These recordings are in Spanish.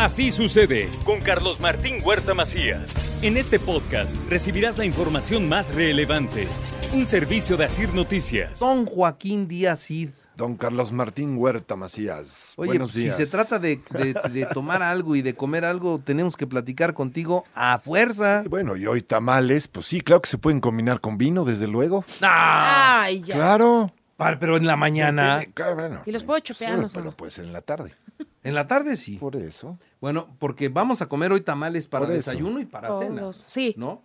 Así sucede con Carlos Martín Huerta Macías. En este podcast recibirás la información más relevante. Un servicio de Asir Noticias. Don Joaquín Díaz Cid. Don Carlos Martín Huerta Macías. Oye, Buenos pues, si días. se trata de, de- de tomar algo y de comer algo, tenemos que platicar contigo a fuerza. Bueno, y hoy tamales, pues sí, claro que se pueden combinar con vino, desde luego. ¡Ah! Ay, ya. Claro. Pero en la mañana. Depende, claro, bueno. Y los puedo chopear, Sí, no sé. Pero pues en la tarde. En la tarde sí. Por eso. Bueno, porque vamos a comer hoy tamales para desayuno y para cena. Todos, sí. ¿No?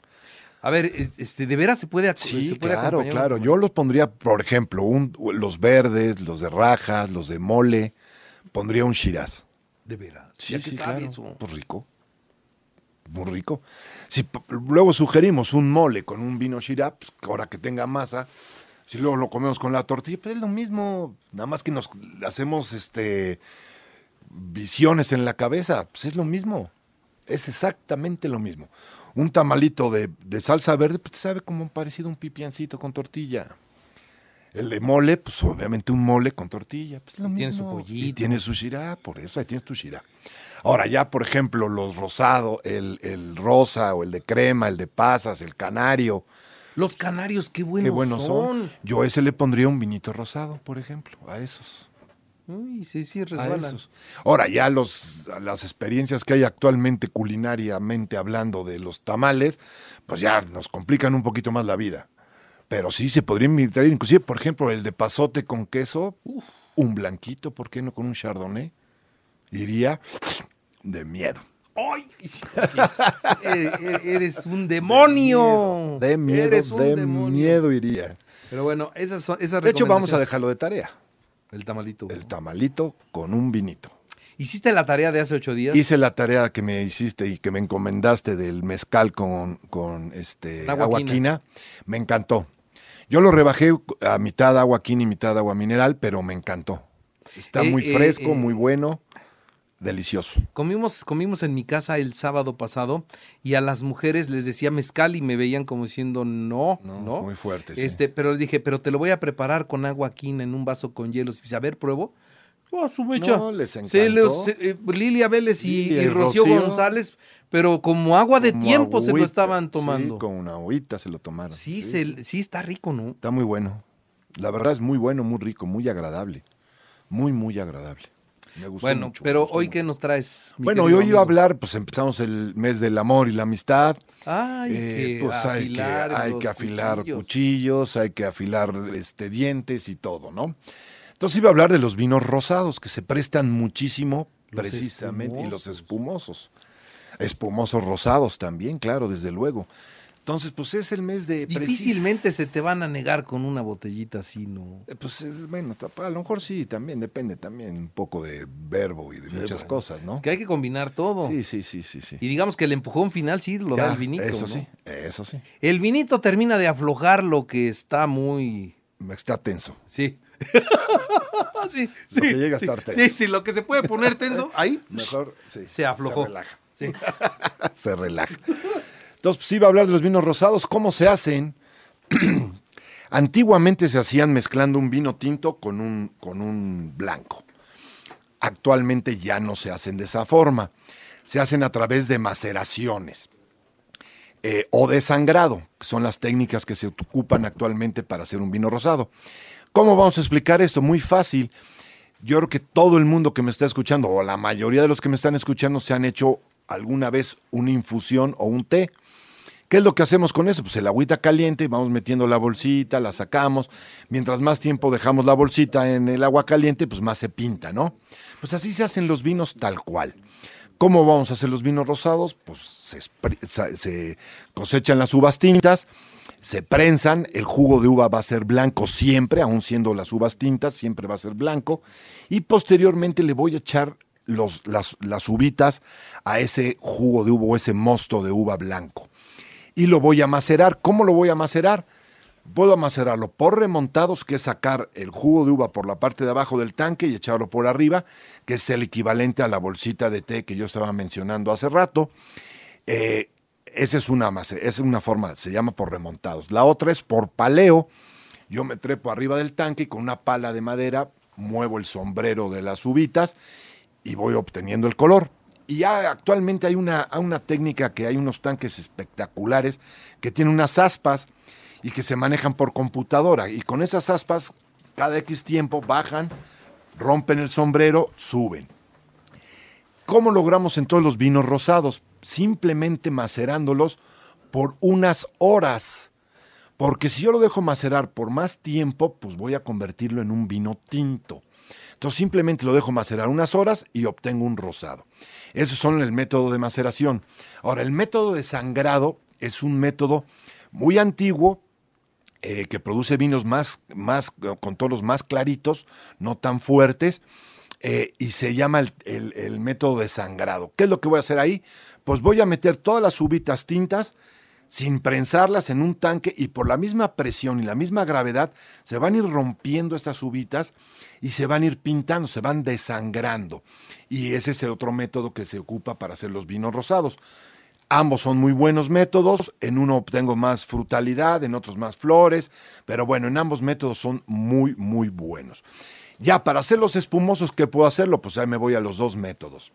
A ver, es- este, ¿de veras se puede, Sí, se puede claro, claro. Yo los pondría, por ejemplo, un- los verdes, los de rajas, los de mole. Pondría un shiraz. De veras. Sí, ¿Ya que sí, sabe claro. eso? Pues rico. Muy rico. Si luego sugerimos un mole con un vino shiraz, pues, ahora que tenga masa, si luego lo comemos con la tortilla, pues es lo mismo. Nada más que nos hacemos este visiones en la cabeza, pues es lo mismo. Es exactamente lo mismo. Un tamalito de, de salsa verde, pues sabe como parecido a un pipiancito con tortilla. El de mole, pues obviamente un mole con tortilla. Pues lo Tiene su pollito. Y tiene su shirá, por eso ahí tienes tu shirá. Ahora ya, por ejemplo, los rosados, el, el rosa o el de crema, el de pasas, el canario, Los canarios, qué buenos, qué buenos son. Yo a ese le pondría un vinito rosado, por ejemplo, a esos. Uy, sí, sí, resbalan. Ahora ya los, las experiencias que hay actualmente culinariamente hablando de los tamales, pues ya nos complican un poquito más la vida. Pero sí se podría invitar, inclusive, por ejemplo, el de pasote con queso, un blanquito, ¿por qué no con un chardonnay? Iría de miedo. ¡Ay! Eh, eh, Eres un demonio. De miedo, Eres un de demonio. miedo iría. Pero bueno, esas son esas De hecho, vamos a dejarlo de tarea. El tamalito. El tamalito con un vinito. ¿Hiciste la tarea de hace ocho días? Hice la tarea que me hiciste y que me encomendaste del mezcal con, con este, Agua agua quina. quina. Me encantó. Yo lo rebajé a mitad agua quina y mitad agua mineral, pero me encantó. Está Eh, muy eh, fresco, eh. muy bueno, delicioso. Comimos, comimos en mi casa el sábado pasado y a las mujeres les decía mezcal y me veían como diciendo no, no. No, muy fuerte, sí. Este, pero les dije, pero te lo voy a preparar con agua quina en un vaso con hielos. Y dice, a ver, pruebo. Oh, su mecha. No, les encantó. se- eh, Lilia Vélez y, Lilia y y Rocío, Rocío. González, pero como agua de Como tiempo se lo estaban tomando. Sí, con una agüita se lo tomaron. Sí, se- sí está rico, ¿no? Está muy bueno. La verdad es muy bueno, muy rico, muy agradable. Muy, muy agradable. Me gustó Bueno, mucho, pero gustó hoy mucho. qué nos traes. mi Bueno, hoy iba a amigo? hablar, pues empezamos el mes del amor y la amistad. Ay, Eh, que pues hay que, afilar hay los que afilar cuchillos. cuchillos. hay que afilar este, dientes y todo, ¿no? Entonces iba a hablar de los vinos rosados que se prestan muchísimo Los precisamente y los espumosos. Espumosos rosados también, claro, desde luego. Entonces, pues es el mes de... Difícilmente se te van a negar con una botellita así, ¿no? Eh, Pues es- bueno, a lo mejor sí, también depende también un poco de verbo y de muchas bueno. cosas, ¿no? Que hay que combinar todo. Sí, sí, sí, sí, sí. Y digamos que el empujón final sí lo da el vinito. Eso ¿no? sí, eso sí. El vinito termina de aflojar lo que está muy. Está tenso. Sí. sí, Lo que llega a sí, estar tenso. Sí, sí, lo que se puede poner tenso, ahí Mejor sí, se aflojó. Se relaja. Sí. se relaja. Entonces, pues iba a hablar de los vinos rosados, cómo se hacen. Antiguamente se hacían mezclando un vino tinto con un, con un blanco. Actualmente ya no se hacen de esa forma. Se hacen a través de maceraciones eh, o de sangrado, que son las técnicas que se ocupan actualmente para hacer un vino rosado. ¿Cómo vamos a explicar esto? Muy fácil. Yo creo que todo el mundo que me está escuchando, o la mayoría de los que me están escuchando, se han hecho alguna vez una infusión o un té. ¿Qué es lo que hacemos con eso? Pues el agüita caliente, vamos metiendo la bolsita, la sacamos. Mientras más tiempo dejamos la bolsita en el agua caliente, pues más se pinta, ¿no? Pues así se hacen los vinos tal cual. ¿Cómo vamos a hacer los vinos rosados? Pues se, cosechan las uvas tintas, se prensan, el jugo de uva va a ser blanco siempre, aun siendo las uvas tintas, siempre va a ser blanco. Y posteriormente le voy a echar las, las uvitas a ese jugo de uva o ese mosto de uva blanco. Y lo voy a macerar. ¿Cómo lo voy a macerar? Puedo macerarlo por remontados, que es sacar el jugo de uva por la parte de abajo del tanque y echarlo por arriba, que es el equivalente a la bolsita de té que yo estaba mencionando hace rato. Eh, esa es una, es una forma, se llama por remontados. La otra es por paleo. Yo me trepo arriba del tanque y con una pala de madera muevo el sombrero de las uvitas y voy obteniendo el color. Y ya actualmente hay una, una técnica que hay unos tanques espectaculares que tienen unas aspas y que se manejan por computadora. Y con esas aspas, cada X tiempo bajan, rompen el sombrero, suben. ¿Cómo logramos en todos los vinos rosados? Simplemente macerándolos por unas horas. Porque si yo lo dejo macerar por más tiempo, pues voy a convertirlo en un vino tinto. Entonces simplemente lo dejo macerar unas horas y obtengo un rosado. Esos son el método de maceración. Ahora, el método de sangrado es un método muy antiguo eh, que produce vinos más, más, con tonos más claritos, no tan fuertes, eh, y se llama el, el- método de sangrado. ¿Qué es lo que voy a hacer ahí? Pues voy a meter todas las uvitas tintas sin prensarlas en un tanque y por la misma presión y la misma gravedad se van a ir rompiendo estas uvitas y se van a ir pintando, se van desangrando. Y ese es el otro método que se ocupa para hacer los vinos rosados. Ambos son muy buenos métodos, en uno obtengo más frutalidad, en otros más flores, pero bueno, en ambos métodos son muy, muy buenos. Ya para hacer los espumosos, ¿qué puedo hacerlo? Pues ahí me voy a los dos métodos.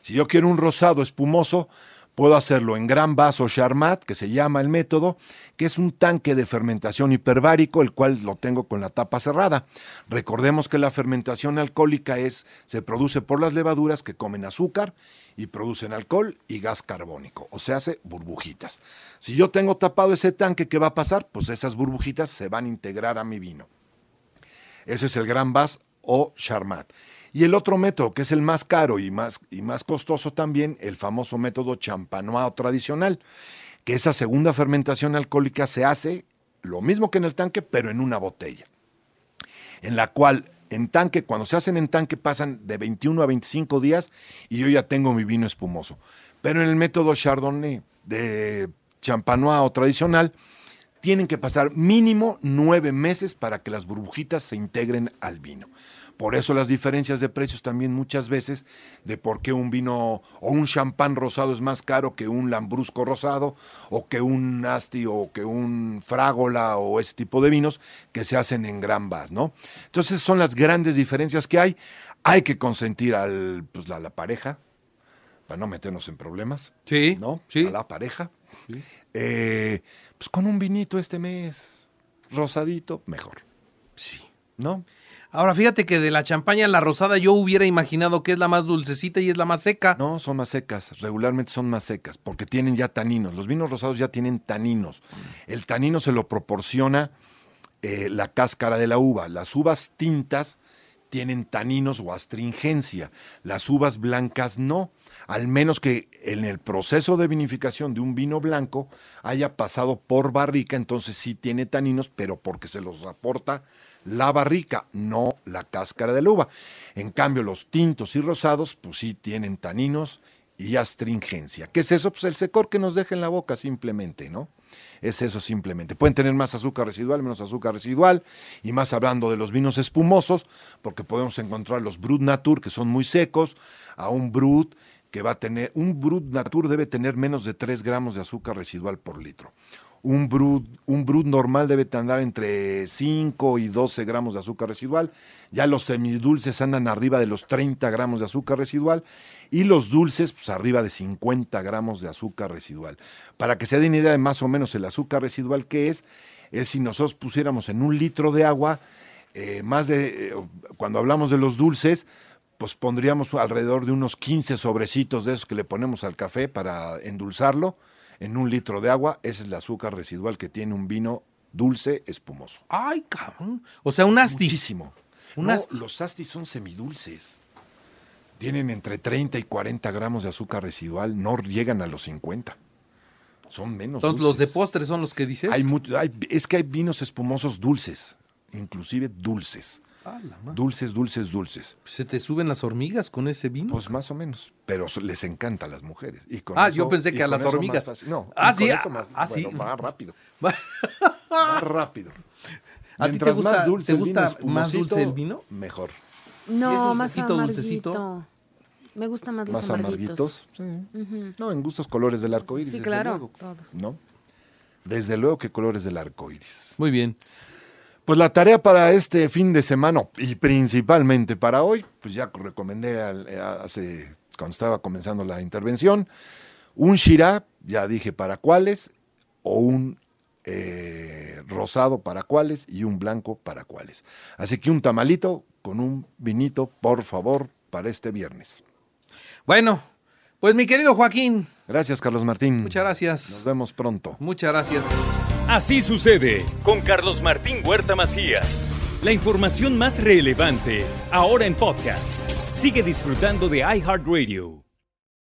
Si yo quiero un rosado espumoso, puedo hacerlo en gran vaso Charmat, que se llama el método, que es un tanque de fermentación hiperbárico, el cual lo tengo con la tapa cerrada. Recordemos que la fermentación alcohólica es, se produce por las levaduras que comen azúcar y producen alcohol y gas carbónico, o se hace burbujitas. Si yo tengo tapado ese tanque, ¿qué va a pasar? Pues esas burbujitas se van a integrar a mi vino. Ese es el Gran Bass o Charmat. Y el otro método, que es el más caro y más, y más costoso también, el famoso método champanois tradicional, que esa segunda fermentación alcohólica se hace lo mismo que en el tanque, pero en una botella, en la cual en tanque, cuando se hacen en tanque, pasan de 21 a 25 días y yo ya tengo mi vino espumoso. Pero en el método Chardonnay de champanois tradicional, tienen que pasar mínimo nueve meses para que las burbujitas se integren al vino. Por eso las diferencias de precios también muchas veces de por qué un vino o un champán rosado es más caro que un lambrusco rosado o que un asti o que un frágola o ese tipo de vinos que se hacen en gran vas, ¿no? Entonces son las grandes diferencias que hay. Hay que consentir al, pues, a la pareja para no meternos en problemas. Sí, ¿no? sí. A la pareja. Eh, pues con un vinito este mes, rosadito, mejor. Sí. ¿No? Ahora fíjate que de la champaña la rosada yo hubiera imaginado que es la más dulcecita y es la más seca. No, son más secas, regularmente son más secas, porque tienen ya taninos. Los vinos rosados ya tienen taninos. El tanino se lo proporciona eh, la cáscara de la uva. Las uvas tintas tienen taninos o astringencia. Las uvas blancas no. Al menos que en el proceso de vinificación de un vino blanco haya pasado por barrica, entonces sí tiene taninos, pero porque se los aporta la barrica, no la cáscara de la uva. En cambio, los tintos y rosados, pues sí tienen taninos y astringencia. ¿Qué es eso? Pues el secor que nos deja en la boca simplemente, ¿no? Es eso simplemente. Pueden tener más azúcar residual, menos azúcar residual, y más hablando de los vinos espumosos, porque podemos encontrar los Brut Natur, que son muy secos, a un Brut que va a tener, un Brut Natur debe tener menos de 3 gramos de azúcar residual por litro. Un brut, un normal debe andar entre 5 y 12 gramos de azúcar residual. Ya los semidulces andan arriba de los 30 gramos de azúcar residual y los dulces pues arriba de 50 gramos de azúcar residual. Para que se den idea de más o menos el azúcar residual que es, es si nosotros pusiéramos en un litro de agua, eh, más de, eh, cuando hablamos de los dulces, pues pondríamos alrededor de unos 15 sobrecitos de esos que le ponemos al café para endulzarlo en un litro de agua. Ese es el azúcar residual que tiene un vino dulce espumoso. Ay, cabrón. O sea, un asti. Muchísimo. Un No, asti. los astis son semidulces. Tienen entre 30 y 40 gramos de azúcar residual, no llegan a los 50. Son menos. Entonces los de postre son los que dices. Hay mucho- hay- es que hay vinos espumosos dulces, inclusive dulces. Ah, Dulces, dulces, dulces. ¿Se te suben las hormigas con ese vino? Pues más o menos. Pero les encanta a las mujeres. Y con Ah, eso- yo pensé que a las hormigas. No, Ah, con sí, eso más, ah, sí. bueno, más rápido. Más rápido. ¿A ti te Mientras gusta- más dulce te el vino gusta más dulce el vino? Mejor. No, ¿Sí más amarguito. dulcecito? Me gustan más los Más amarguitos. amarguitos. Sí. No, en gustos colores del arco iris. Sí, desde claro, luego. todos. ¿No? Desde luego que colores del arco iris. Muy bien. Pues la tarea para este fin de semana y principalmente para hoy, pues ya recomendé al- eh, hace cuando estaba comenzando la intervención, un Shirá, ya dije para cuáles, o un eh, rosado para cuáles y un blanco para cuáles. Así que un tamalito con un vinito, por favor, para este viernes. Bueno, pues mi querido Joaquín, Gracias, Carlos Martín. muchas gracias. Nos vemos pronto. Muchas gracias. Así sucede con Carlos Martín Huerta Macías. La información más relevante ahora en podcast. Sigue disfrutando de iHeartRadio.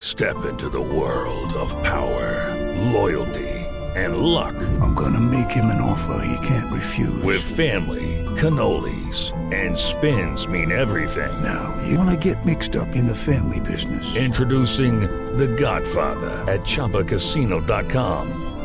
Step into the world of power, loyalty, and luck. I'm gonna make him an offer he can't refuse. With family, cannolis, and spins mean everything. Now, you wanna get mixed up in the family business. Introducing The Godfather at ChumbaCasino.com.